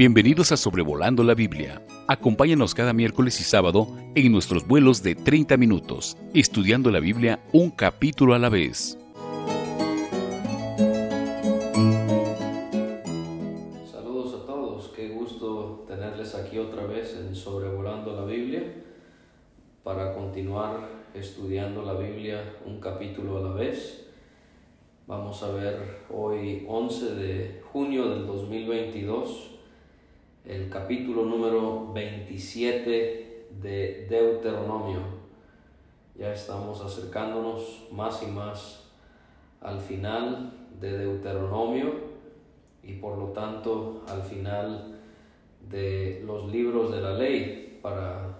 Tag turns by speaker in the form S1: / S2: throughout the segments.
S1: Bienvenidos a Sobrevolando la Biblia. Acompáñanos cada miércoles y sábado en nuestros vuelos de 30 minutos, estudiando la Biblia un capítulo a la vez.
S2: Saludos a todos, qué gusto tenerles aquí otra vez en Sobrevolando la Biblia para continuar estudiando la Biblia un capítulo a la vez. Vamos a ver hoy 11 de junio del 2022 el capítulo número 27 de Deuteronomio. Ya estamos acercándonos más y más al final de Deuteronomio y por lo tanto al final de los libros de la ley para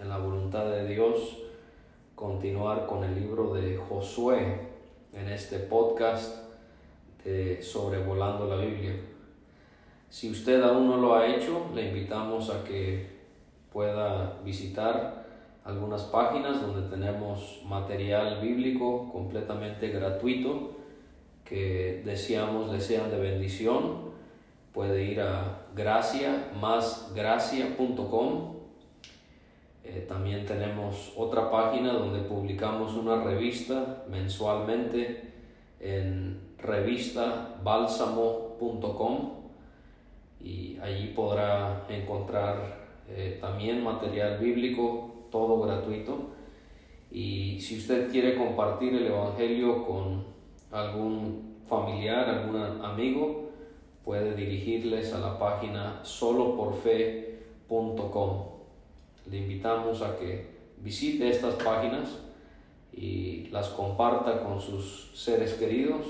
S2: en la voluntad de Dios continuar con el libro de Josué en este podcast de Sobrevolando la Biblia. Si usted aún no lo ha hecho, le invitamos a que pueda visitar algunas páginas donde tenemos material bíblico completamente gratuito que deseamos le sean de bendición. Puede ir a gracia más gracia.com. Eh, también tenemos otra página donde publicamos una revista mensualmente en revistabálsamo.com y allí podrá encontrar eh, también material bíblico, todo gratuito. Y si usted quiere compartir el Evangelio con algún familiar, algún amigo, puede dirigirles a la página soloporfe.com. Le invitamos a que visite estas páginas y las comparta con sus seres queridos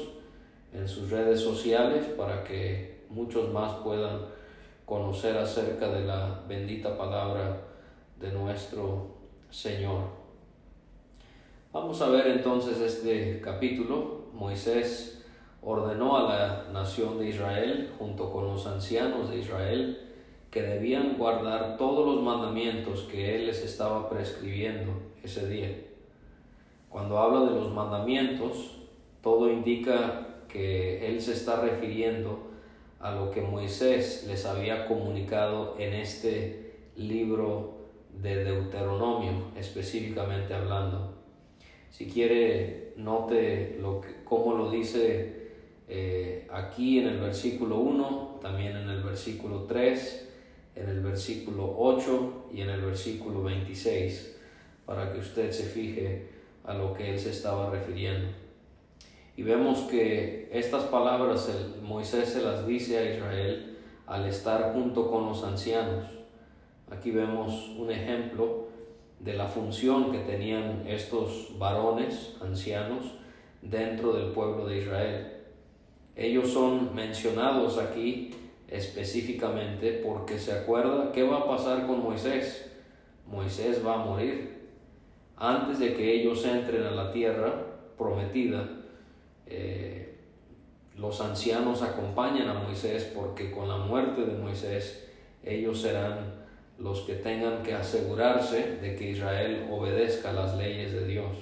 S2: en sus redes sociales para que muchos más puedan conocer acerca de la bendita palabra de nuestro Señor. Vamos a ver entonces este capítulo. Moisés ordenó a la nación de Israel, junto con los ancianos de Israel, que debían guardar todos los mandamientos que Él les estaba prescribiendo ese día. Cuando habla de los mandamientos, todo indica que Él se está refiriendo a lo que Moisés les había comunicado en este libro de Deuteronomio, específicamente hablando. Si quiere, note lo que, cómo lo dice eh, aquí en el versículo 1, también en el versículo 3, en el versículo 8 y en el versículo 26, para que usted se fije a lo que él se estaba refiriendo. Y vemos que estas palabras el, Moisés se las dice a Israel al estar junto con los ancianos. Aquí vemos un ejemplo de la función que tenían estos varones ancianos dentro del pueblo de Israel. Ellos son mencionados aquí específicamente porque se acuerda qué va a pasar con Moisés. Moisés va a morir. Antes de que ellos entren a la tierra prometida, eh, los ancianos acompañan a Moisés porque con la muerte de Moisés ellos serán los que tengan que asegurarse de que Israel obedezca las leyes de Dios.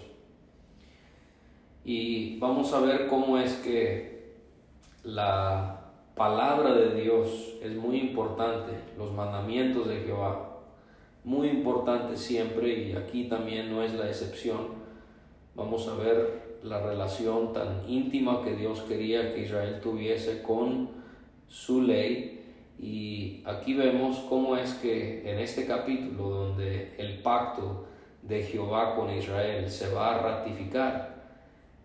S2: Y vamos a ver cómo es que la palabra de Dios es muy importante, los mandamientos de Jehová, muy importante siempre y aquí también no es la excepción. Vamos a ver la relación tan íntima que Dios quería que Israel tuviese con su ley. Y aquí vemos cómo es que en este capítulo donde el pacto de Jehová con Israel se va a ratificar,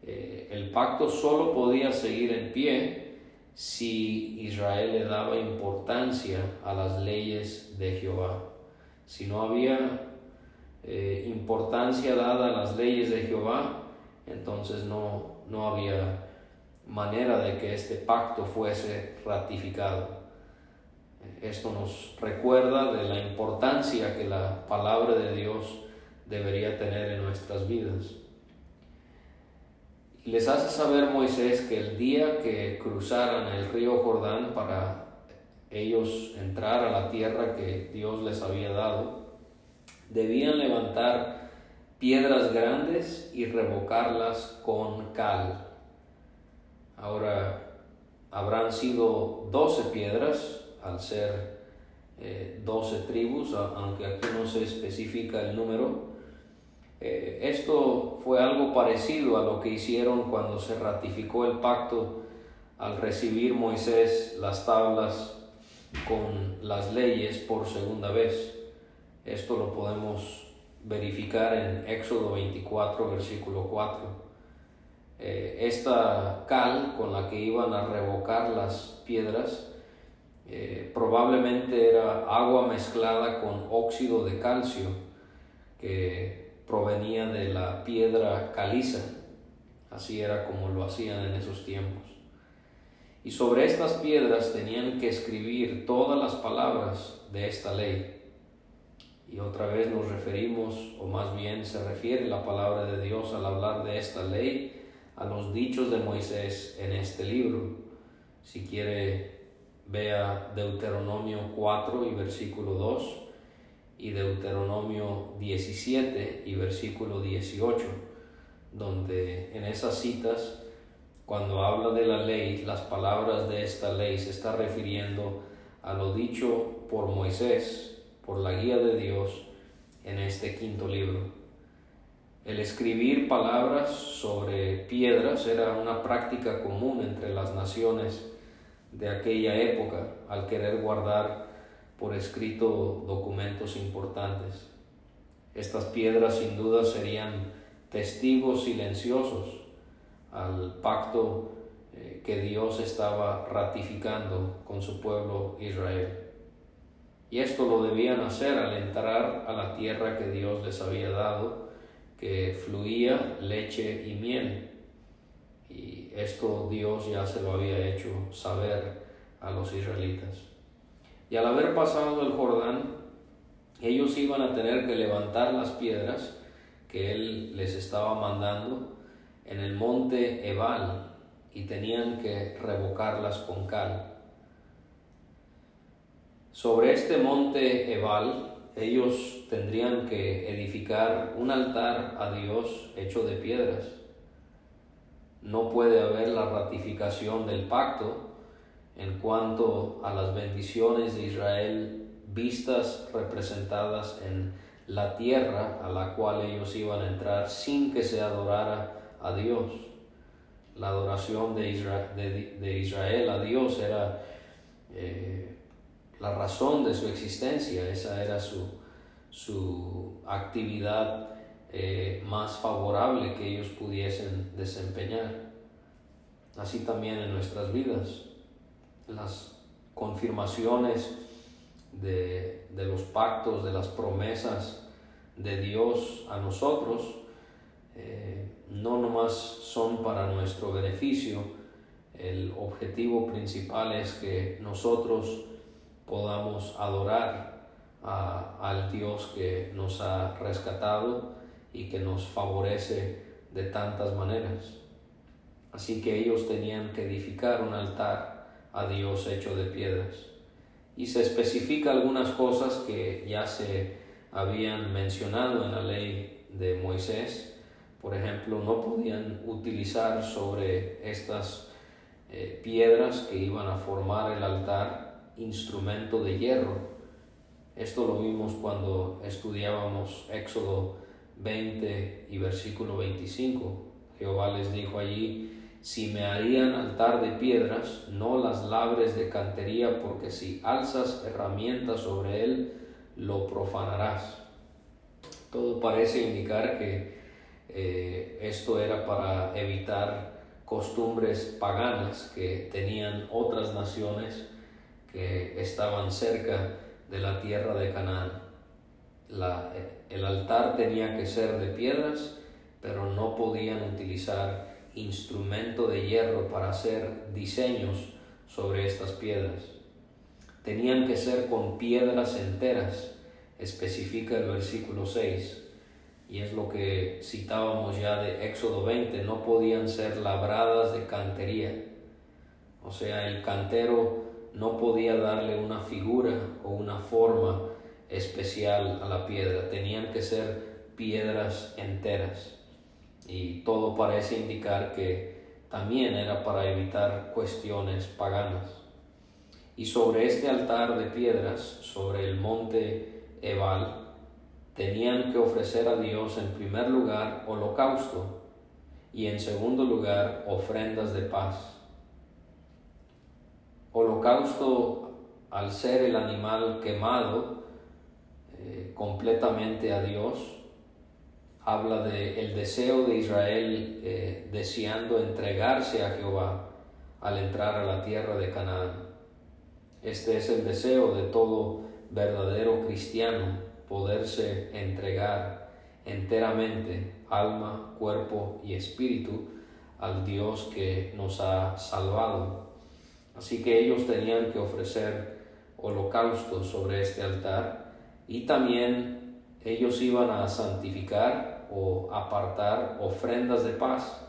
S2: eh, el pacto solo podía seguir en pie si Israel le daba importancia a las leyes de Jehová. Si no había eh, importancia dada a las leyes de Jehová, entonces no, no había manera de que este pacto fuese ratificado. Esto nos recuerda de la importancia que la palabra de Dios debería tener en nuestras vidas. Y les hace saber Moisés que el día que cruzaran el río Jordán para ellos entrar a la tierra que Dios les había dado, debían levantar piedras grandes y revocarlas con cal. Ahora habrán sido doce piedras al ser 12 tribus, aunque aquí no se especifica el número. esto fue algo parecido a lo que hicieron cuando se ratificó el pacto al recibir Moisés las tablas con las leyes por segunda vez. Esto lo podemos verificar en Éxodo 24, versículo 4. Eh, esta cal con la que iban a revocar las piedras eh, probablemente era agua mezclada con óxido de calcio que provenía de la piedra caliza. Así era como lo hacían en esos tiempos. Y sobre estas piedras tenían que escribir todas las palabras de esta ley. Y otra vez nos referimos, o más bien se refiere la palabra de Dios al hablar de esta ley, a los dichos de Moisés en este libro. Si quiere, vea Deuteronomio 4 y versículo 2 y Deuteronomio 17 y versículo 18, donde en esas citas cuando habla de la ley, las palabras de esta ley se está refiriendo a lo dicho por Moisés, por la guía de Dios en este quinto libro. El escribir palabras sobre piedras era una práctica común entre las naciones de aquella época al querer guardar por escrito documentos importantes. Estas piedras sin duda serían testigos silenciosos al pacto eh, que Dios estaba ratificando con su pueblo Israel. Y esto lo debían hacer al entrar a la tierra que Dios les había dado, que fluía leche y miel. Y esto Dios ya se lo había hecho saber a los israelitas. Y al haber pasado el Jordán, ellos iban a tener que levantar las piedras que Él les estaba mandando en el monte Ebal y tenían que revocarlas con cal. Sobre este monte Ebal ellos tendrían que edificar un altar a Dios hecho de piedras. No puede haber la ratificación del pacto en cuanto a las bendiciones de Israel vistas representadas en la tierra a la cual ellos iban a entrar sin que se adorara a Dios. La adoración de Israel, de, Israel a Dios era eh, la razón de su existencia, esa era su, su actividad eh, más favorable que ellos pudiesen desempeñar. Así también en nuestras vidas, las confirmaciones de, de los pactos, de las promesas de Dios a nosotros, eh, no nomás son para nuestro beneficio, el objetivo principal es que nosotros podamos adorar al Dios que nos ha rescatado y que nos favorece de tantas maneras. Así que ellos tenían que edificar un altar a Dios hecho de piedras. Y se especifica algunas cosas que ya se habían mencionado en la ley de Moisés, por ejemplo, no podían utilizar sobre estas eh, piedras que iban a formar el altar instrumento de hierro. Esto lo vimos cuando estudiábamos Éxodo 20 y versículo 25. Jehová les dijo allí, si me harían altar de piedras, no las labres de cantería, porque si alzas herramientas sobre él, lo profanarás. Todo parece indicar que eh, esto era para evitar costumbres paganas que tenían otras naciones que estaban cerca de la tierra de Canaán. el altar tenía que ser de piedras, pero no podían utilizar instrumento de hierro para hacer diseños sobre estas piedras. Tenían que ser con piedras enteras, especifica el versículo 6 y es lo que citábamos ya de Éxodo 20, no podían ser labradas de cantería. O sea, el cantero no podía darle una figura o una forma especial a la piedra, tenían que ser piedras enteras. Y todo parece indicar que también era para evitar cuestiones paganas. Y sobre este altar de piedras, sobre el monte Ebal, tenían que ofrecer a Dios en primer lugar holocausto y en segundo lugar ofrendas de paz. Holocausto al ser el animal quemado eh, completamente a Dios, habla de el deseo de Israel eh, deseando entregarse a Jehová al entrar a la tierra de Canaán. Este es el deseo de todo verdadero cristiano, poderse entregar enteramente, alma, cuerpo y espíritu, al Dios que nos ha salvado. Así que ellos tenían que ofrecer holocaustos sobre este altar y también ellos iban a santificar o apartar ofrendas de paz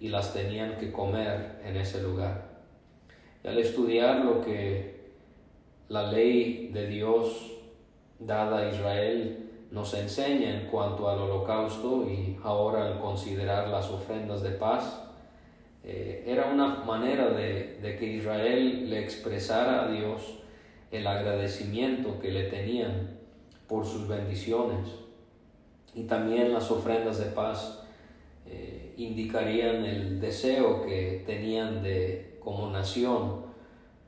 S2: y las tenían que comer en ese lugar. Y al estudiar lo que la ley de Dios dada a Israel nos enseña en cuanto al holocausto y ahora al considerar las ofrendas de paz, eh, era una manera de, que Israel le expresara a Dios el agradecimiento que le tenían por sus bendiciones. Y también las ofrendas de paz eh, indicarían el deseo que tenían de, como nación,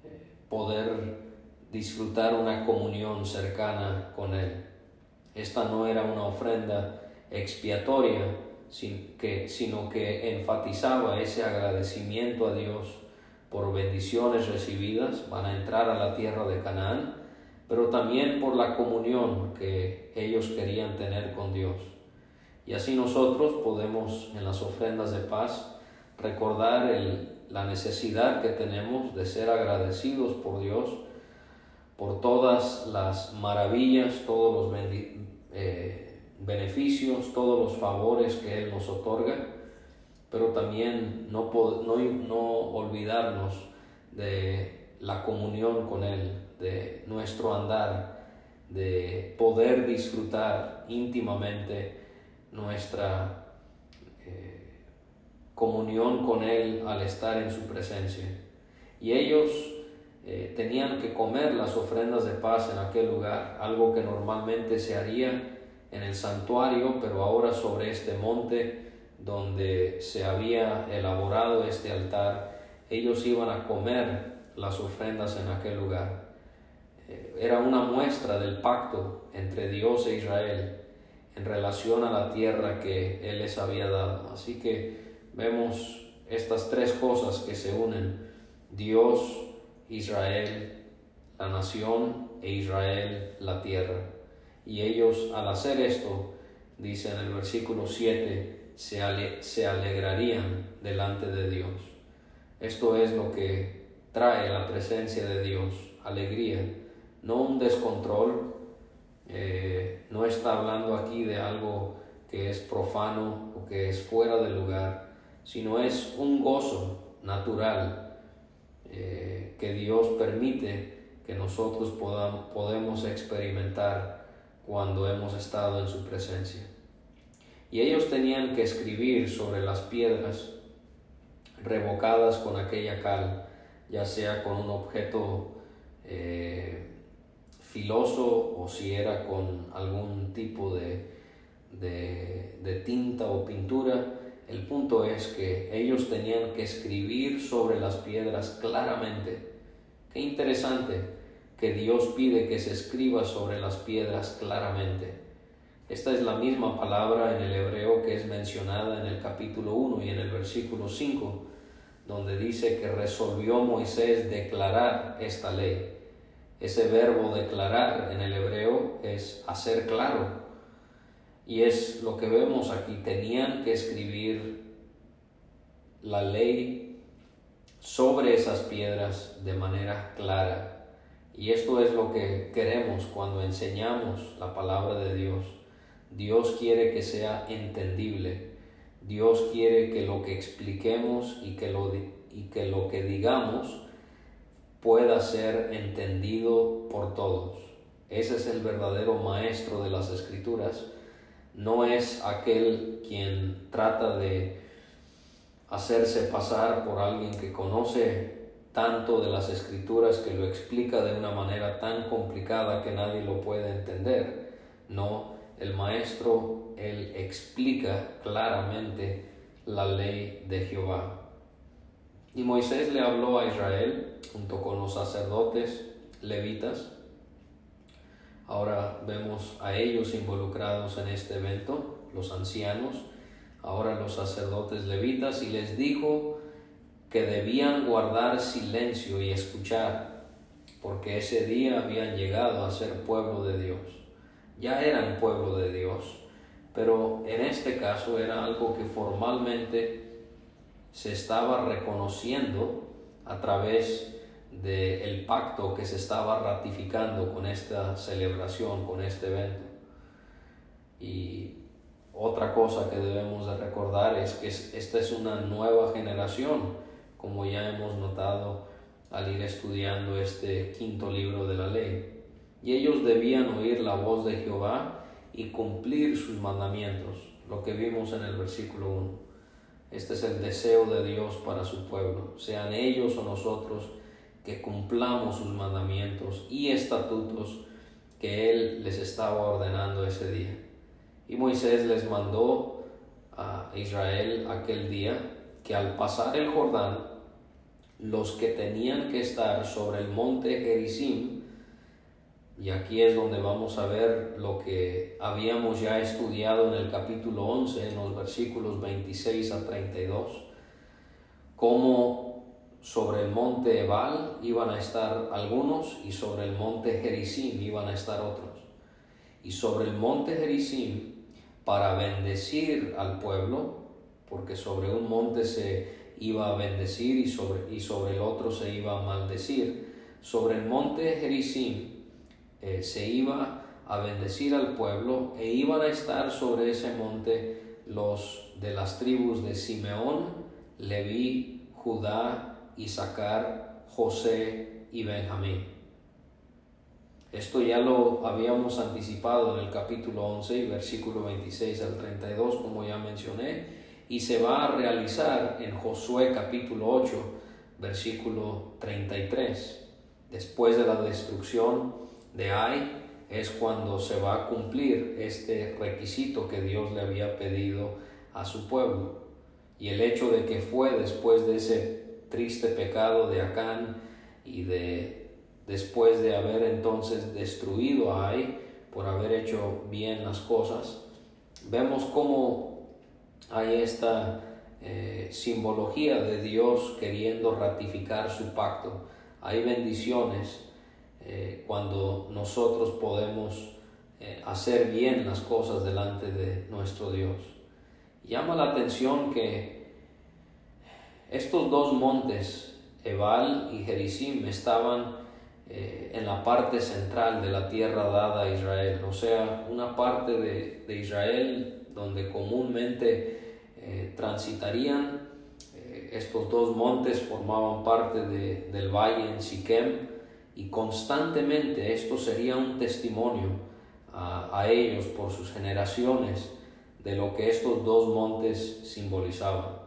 S2: eh, poder disfrutar una comunión cercana con Él. Esta no era una ofrenda expiatoria, sino que enfatizaba ese agradecimiento a Dios por bendiciones recibidas, van a entrar a la tierra de Canaán, pero también por la comunión que ellos querían tener con Dios. Y así nosotros podemos en las ofrendas de paz recordar la necesidad que tenemos de ser agradecidos por Dios, por todas las maravillas, todos los eh, beneficios, todos los favores que Él nos otorga, pero también no, no, no olvidarnos de la comunión con Él, de nuestro andar, de poder disfrutar íntimamente nuestra eh, comunión con Él al estar en su presencia. Y ellos eh, tenían que comer las ofrendas de paz en aquel lugar, algo que normalmente se haría en el santuario, pero ahora sobre este monte donde se había elaborado este altar, ellos iban a comer las ofrendas en aquel lugar. Eh, era una muestra del pacto entre Dios e Israel en relación a la tierra que Él les había dado. Así que vemos estas tres cosas que se unen. Dios, Israel, la nación e Israel, la tierra. Y ellos al hacer esto, dice en el versículo 7, se, se alegrarían delante de Dios. Esto es lo que trae la presencia de Dios, alegría, no un descontrol. Eh, no está hablando aquí de algo que es profano o que es fuera del lugar, sino es un gozo natural eh, que Dios permite que nosotros podamos, experimentar cuando hemos estado en su presencia. Y ellos tenían que escribir sobre las piedras revocadas con aquella cal, ya sea con un objeto eh, filoso o si era con algún tipo de, de, de tinta o pintura, el punto es que ellos tenían que escribir sobre las piedras claramente. Qué interesante que Dios pide que se escriba sobre las piedras claramente. Esta es la misma palabra en el hebreo que es mencionada en el capítulo 1 y en el versículo 5, donde dice que resolvió Moisés declarar esta ley. Ese verbo declarar en el hebreo es hacer claro, y es lo que vemos aquí, tenían que escribir la ley sobre esas piedras de manera clara. Y esto es lo que queremos cuando enseñamos la palabra de Dios. Dios quiere que sea entendible. Dios quiere que lo que expliquemos y que lo, y que, lo que digamos pueda ser entendido por todos. Ese es el verdadero maestro de las escrituras no es aquel quien trata de hacerse pasar por alguien que conoce tanto de las escrituras que lo explica de una manera tan complicada que nadie lo puede entender. No, el maestro, él explica claramente la ley de Jehová. Y Moisés le habló a Israel junto con los sacerdotes levitas. Ahora vemos a ellos involucrados en este evento, los ancianos, ahora los sacerdotes levitas, y les dijo que debían guardar silencio y escuchar, porque ese día habían llegado a ser pueblo de Dios. Ya eran pueblo de Dios, pero en este caso era algo que formalmente se estaba reconociendo a través del pacto que se estaba ratificando con esta celebración, con este evento. Y otra cosa que debemos de recordar es que esta es una nueva generación como ya hemos notado al ir estudiando este quinto libro de la ley. Y ellos debían oír la voz de Jehová y cumplir sus mandamientos, lo que vimos en el versículo 1. Este es el deseo de Dios para su pueblo, sean ellos o nosotros que cumplamos sus mandamientos y estatutos que Él les estaba ordenando ese día. Y Moisés les mandó a Israel aquel día que al pasar el Jordán los que tenían que estar sobre el monte Gerizim, y aquí es donde vamos a ver lo que habíamos ya estudiado en el capítulo 11, en los versículos 26 a 32, cómo sobre el monte Ebal iban a estar algunos y sobre el monte Gerizim iban a estar otros. Y sobre el monte Gerizim, para bendecir al pueblo, porque sobre un monte se iba a bendecir y sobre, y sobre el otro se iba a maldecir. Sobre el monte Gerizim eh, se iba a bendecir al pueblo e iban a estar sobre ese monte los de las tribus de Simeón, Leví, Judá, Isaacar, José y Benjamín. Esto ya lo habíamos anticipado en el capítulo 11 y versículo 26 al 32, como ya mencioné, y se va a realizar en Josué capítulo 8, versículo 33. Después de la destrucción de Ai es cuando se va a cumplir este requisito que Dios le había pedido a su pueblo. Y el hecho de que fue después de ese triste pecado de Acán y de después de haber entonces destruido a Ai por haber hecho bien las cosas, vemos cómo hay esta eh, simbología de Dios queriendo ratificar su pacto. Hay bendiciones eh, cuando nosotros podemos eh, hacer bien las cosas delante de nuestro Dios. Llama la atención que estos dos montes, Ebal y Gerizim, estaban en la parte central de la tierra dada a Israel, o sea, una parte de, de Israel donde comúnmente eh, transitarían. Eh, estos dos montes formaban parte del valle en Siquem y constantemente esto sería un testimonio a, a ellos por sus generaciones de lo que estos dos montes simbolizaban.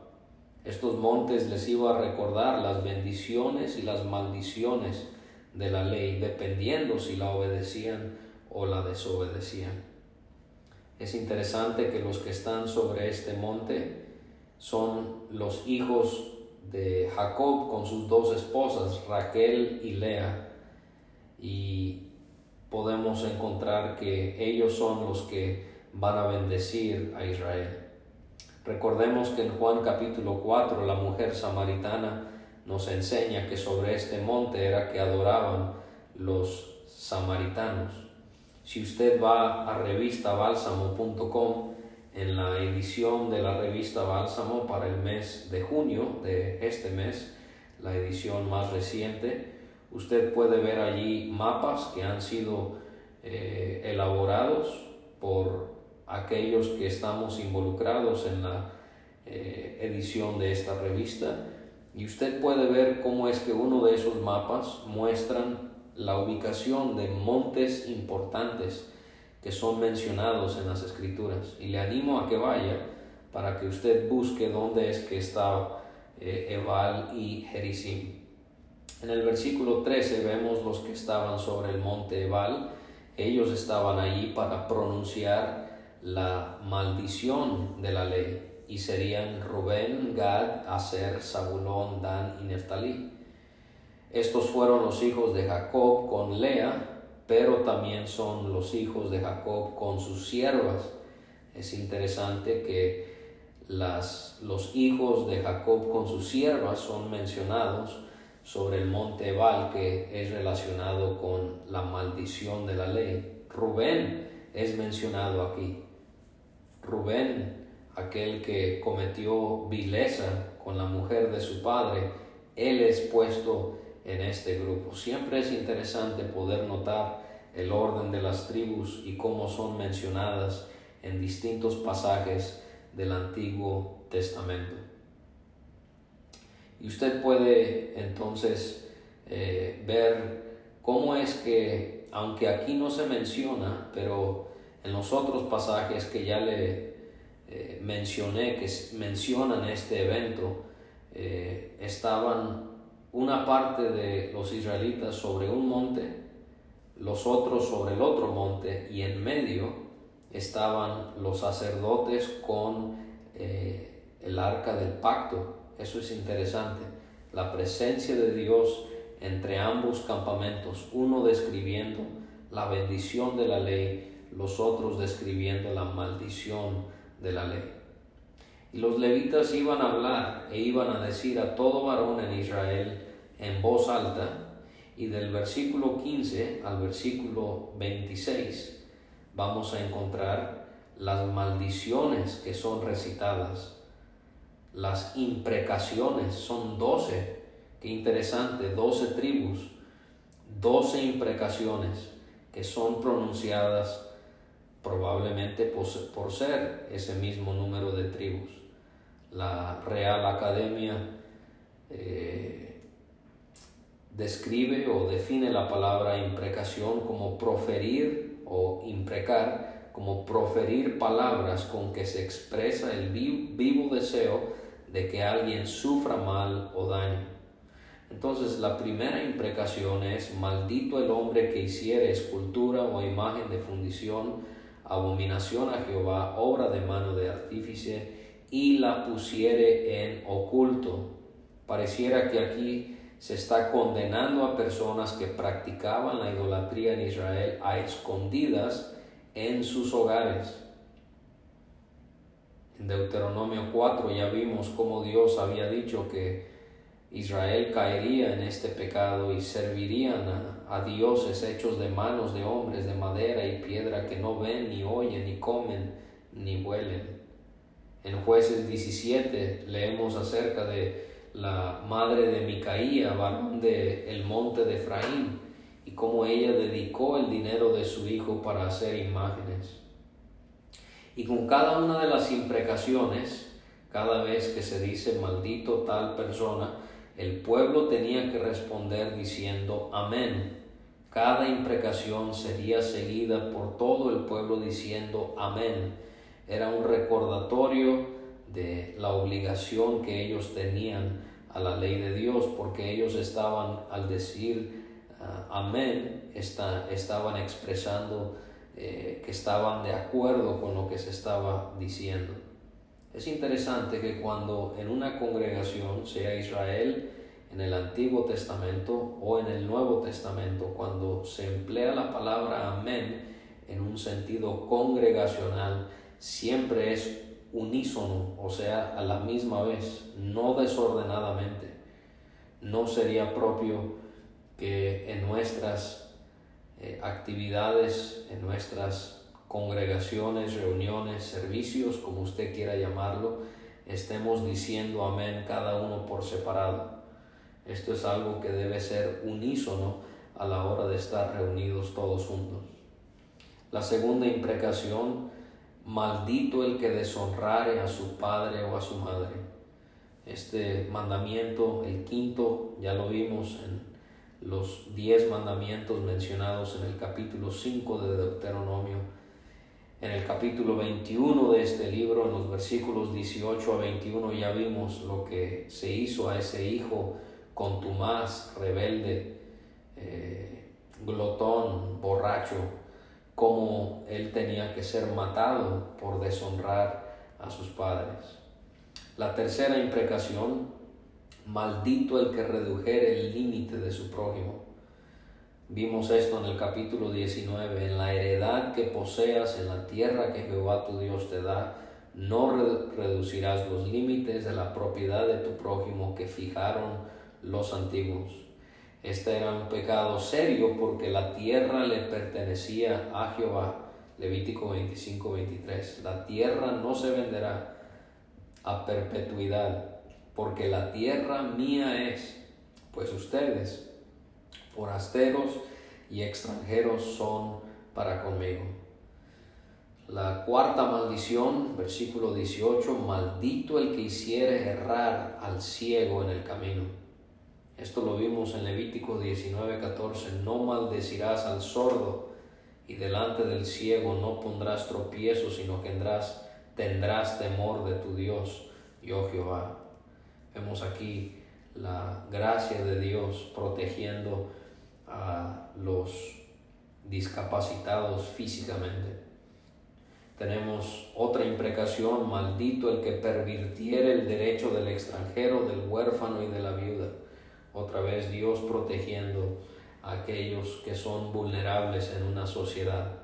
S2: Estos montes les iba a recordar las bendiciones y las maldiciones de la ley, dependiendo si la obedecían o la desobedecían. Es interesante que los que están sobre este monte son los hijos de Jacob con sus dos esposas, Raquel y Lea. Y podemos encontrar que ellos son los que van a bendecir a Israel. Recordemos que en Juan capítulo 4 la mujer samaritana nos enseña que sobre este monte era que adoraban los samaritanos. Si usted va a revistabálsamo.com, en la edición de la revista Bálsamo para el mes de junio de este mes, la edición más reciente, usted puede ver allí mapas que han sido eh, elaborados por aquellos que estamos involucrados en la eh, edición de esta revista. Y usted puede ver cómo es que uno de esos mapas muestran la ubicación de montes importantes que son mencionados en las escrituras y le animo a que vaya para que usted busque dónde es que está eh, Ebal y Gerizim. En el versículo 13 vemos los que estaban sobre el monte Ebal. Ellos estaban allí para pronunciar la maldición de la ley y serían Rubén, Gad, Aser, Zabulón, Dan y Neftalí. Estos fueron los hijos de Jacob con Lea, pero también son los hijos de Jacob con sus siervas. Es interesante que las, los hijos de Jacob con sus siervas son mencionados sobre el monte Ebal, que es relacionado con la maldición de la ley. Rubén es mencionado aquí. Rubén, aquel que cometió vileza con la mujer de su padre, él es puesto en este grupo. Siempre es interesante poder notar el orden de las tribus y cómo son mencionadas en distintos pasajes del Antiguo Testamento. Y usted puede entonces eh, ver cómo es que, aunque aquí no se menciona, pero en los otros pasajes que ya le eh, mencioné, que mencionan este evento, eh, estaban una parte de los israelitas sobre un monte, los otros sobre el otro monte, y en medio estaban los sacerdotes con el arca del pacto eso es interesante. La presencia de Dios entre ambos campamentos, uno describiendo la bendición de la ley, los otros describiendo la maldición de la ley. Y los levitas iban a hablar e iban a decir a todo varón en Israel en voz alta, y del versículo 15 al versículo 26 vamos a encontrar las maldiciones que son recitadas. Las imprecaciones, son doce, qué interesante, doce tribus, doce imprecaciones que son pronunciadas probablemente por ser ese mismo número de tribus. La Real Academia eh, describe o define la palabra imprecación como proferir o imprecar, como proferir palabras con que se expresa el vivo deseo de que alguien sufra mal o daño. Entonces la primera imprecación es, maldito el hombre que hiciere escultura o imagen de fundición, abominación a Jehová, obra de mano de artífice, y la pusiere en oculto. Pareciera que aquí se está condenando a personas que practicaban la idolatría en Israel a escondidas en sus hogares. En Deuteronomio 4 ya vimos cómo Dios había dicho que Israel caería en este pecado y servirían a, dioses hechos de manos de hombres de madera y piedra que no ven, ni oyen, ni comen, ni huelen. En jueces 17 leemos acerca de la madre de Micaía, varón de el monte de Efraín, y cómo ella dedicó el dinero de su hijo para hacer imágenes. Y con cada una de las imprecaciones, cada vez que se dice maldito tal persona, el pueblo tenía que responder diciendo amén. Cada imprecación sería seguida por todo el pueblo diciendo amén. Era un recordatorio de la obligación que ellos tenían a la ley de Dios, porque ellos estaban al decir ah, amén, estaban expresando eh, que estaban de acuerdo con lo que se estaba diciendo. Es interesante que cuando en una congregación, sea Israel en el Antiguo Testamento o en el Nuevo Testamento, cuando se emplea la palabra amén en un sentido congregacional, siempre es unísono, o sea, a la misma vez, no desordenadamente. No sería propio que en nuestras eh, actividades, en nuestras congregaciones, reuniones, servicios, como usted quiera llamarlo, estemos diciendo amén cada uno por separado. Esto es algo que debe ser unísono a la hora de estar reunidos todos juntos. La segunda imprecación, maldito el que deshonrare a su padre o a su madre. Este mandamiento, el quinto, ya lo vimos en los diez mandamientos mencionados en el capítulo 5 de Deuteronomio. En el capítulo 21 de este libro, en los versículos 18 a 21, ya vimos lo que se hizo a ese hijo contumaz, rebelde, eh, glotón, borracho, como él tenía que ser matado por deshonrar a sus padres. La tercera imprecación, maldito el que redujere el límite de su prójimo. Vimos esto en el capítulo 19, en la heredad que poseas en la tierra que Jehová tu Dios te da, no reducirás los límites de la propiedad de tu prójimo que fijaron los antiguos. Este era un pecado serio porque la tierra le pertenecía a Jehová. Levítico 25, 23. La tierra no se venderá a perpetuidad, porque la tierra mía es, pues ustedes, forasteros y extranjeros son para conmigo. La cuarta maldición, versículo 18, maldito el que hiciere errar al ciego en el camino. Esto lo vimos en Levítico 19, 14, no maldecirás al sordo y delante del ciego no pondrás tropiezo, sino que tendrás, tendrás temor de tu Dios, yo Jehová. Vemos aquí la gracia de Dios protegiendo a los discapacitados físicamente. Tenemos otra imprecación, maldito el que pervirtiere el derecho del extranjero, del huérfano y de la viuda. Otra vez Dios protegiendo a aquellos que son vulnerables en una sociedad.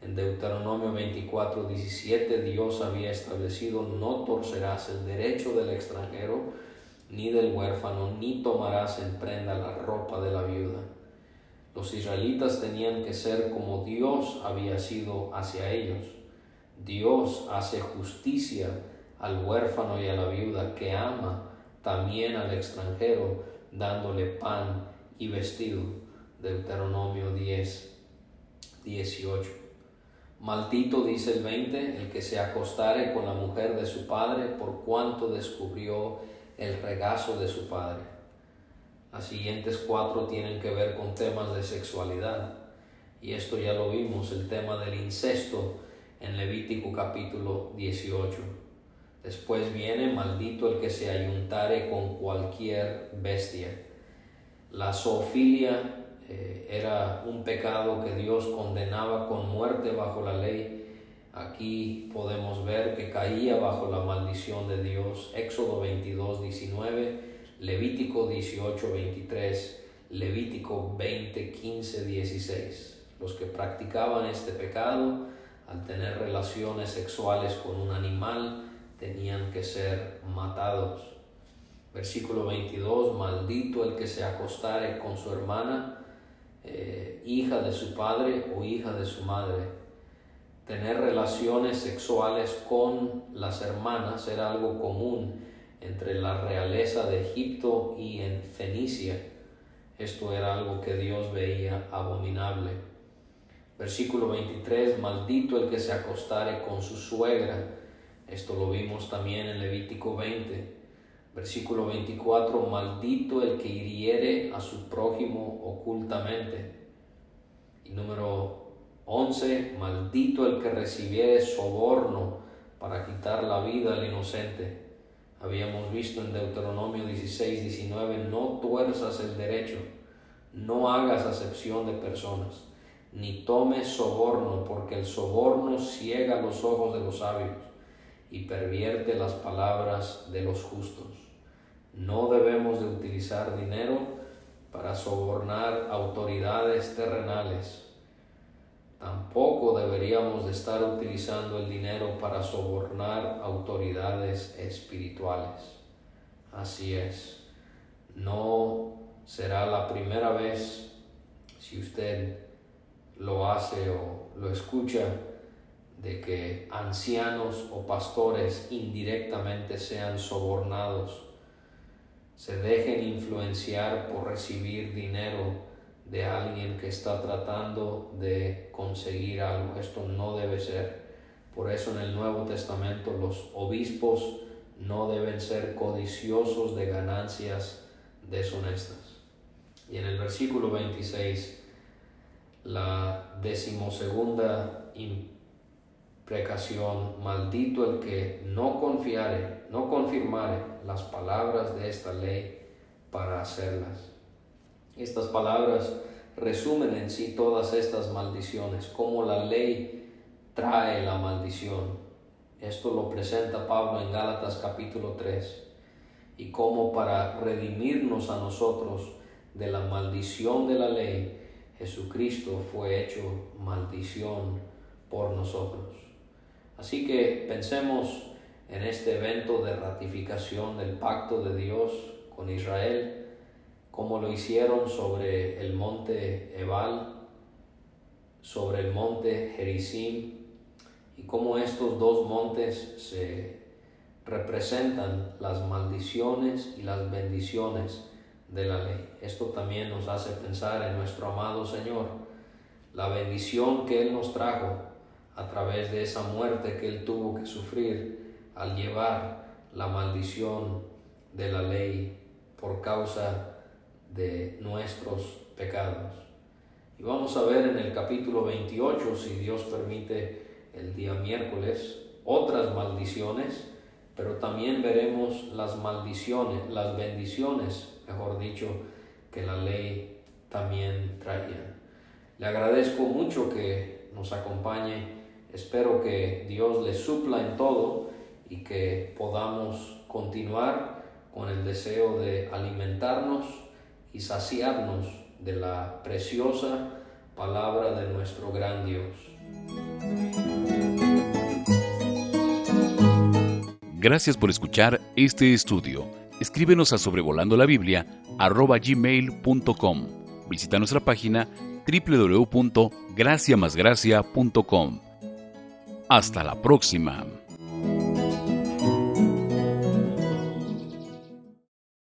S2: En Deuteronomio 24, 17 Dios había establecido no torcerás el derecho del extranjero, ni del huérfano, ni tomarás en prenda la ropa de la viuda. Los israelitas tenían que ser como Dios había sido hacia ellos Dios hace justicia al huérfano y a la viuda que ama también al extranjero, dándole pan y vestido. Deuteronomio 10, 18. Maldito, dice el 20, el que se acostare con la mujer de su padre por cuanto descubrió el regazo de su padre. Las siguientes cuatro tienen que ver con temas de sexualidad. Y esto ya lo vimos, el tema del incesto en Levítico capítulo 18. Después viene, maldito el que se ayuntare con cualquier bestia. La zoofilia eh, era un pecado que Dios condenaba con muerte bajo la ley. Aquí podemos ver que caía bajo la maldición de Dios. Éxodo 22, 19, Levítico 18, 23, Levítico 20, 15, 16. Los que practicaban este pecado al tener relaciones sexuales con un animal, tenían que ser matados. Versículo 22, maldito el que se acostare con su hermana, eh, hija de su padre o hija de su madre. Tener relaciones sexuales con las hermanas era algo común entre la realeza de Egipto y en Fenicia. Esto era algo que Dios veía abominable. Versículo 23, maldito el que se acostare con su suegra. Esto lo vimos también en Levítico 20. Versículo 24, maldito el que hiriere a su prójimo ocultamente. Y número 11, maldito el que recibiere soborno para quitar la vida al inocente. Habíamos visto en Deuteronomio 16, 19, no tuerzas el derecho, no hagas acepción de personas ni tome soborno, porque el soborno ciega los ojos de los sabios y pervierte las palabras de los justos. No debemos de utilizar dinero para sobornar autoridades terrenales. Tampoco deberíamos de estar utilizando el dinero para sobornar autoridades espirituales. Así es. No será la primera vez si usted lo hace o lo escucha de que ancianos o pastores indirectamente sean sobornados, se dejen influenciar por recibir dinero de alguien que está tratando de conseguir algo. Esto no debe ser. Por eso en el Nuevo Testamento los obispos no deben ser codiciosos de ganancias deshonestas. Y en el versículo 26 la decimosegunda imprecación, maldito el que no confiare, no confirmare las palabras de esta ley para hacerlas. Estas palabras resumen en sí todas estas maldiciones, cómo la ley trae la maldición. Esto lo presenta Pablo en Gálatas capítulo 3 y cómo para redimirnos a nosotros de la maldición de la ley, Jesucristo fue hecho maldición por nosotros. Así que pensemos en este evento de ratificación del pacto de Dios con Israel, como lo hicieron sobre el monte Ebal, sobre el monte Gerizim, y cómo estos dos montes se representan las maldiciones y las bendiciones de la ley. Esto también nos hace pensar en nuestro amado Señor, la bendición que Él nos trajo a través de esa muerte que Él tuvo que sufrir al llevar la maldición de la ley por causa de nuestros pecados. Y vamos a ver en el capítulo 28, si Dios permite, el día miércoles, otras maldiciones pero también veremos las maldiciones, las bendiciones, mejor dicho, que la ley también traía. Le agradezco mucho que nos acompañe, espero que Dios le supla en todo y que podamos continuar con el deseo de alimentarnos y saciarnos de la preciosa palabra de nuestro gran Dios.
S1: Gracias por escuchar este estudio. Escríbenos a sobrevolando la Biblia gmail.com. Visita nuestra página www.graciamasgracia.com. Hasta la próxima.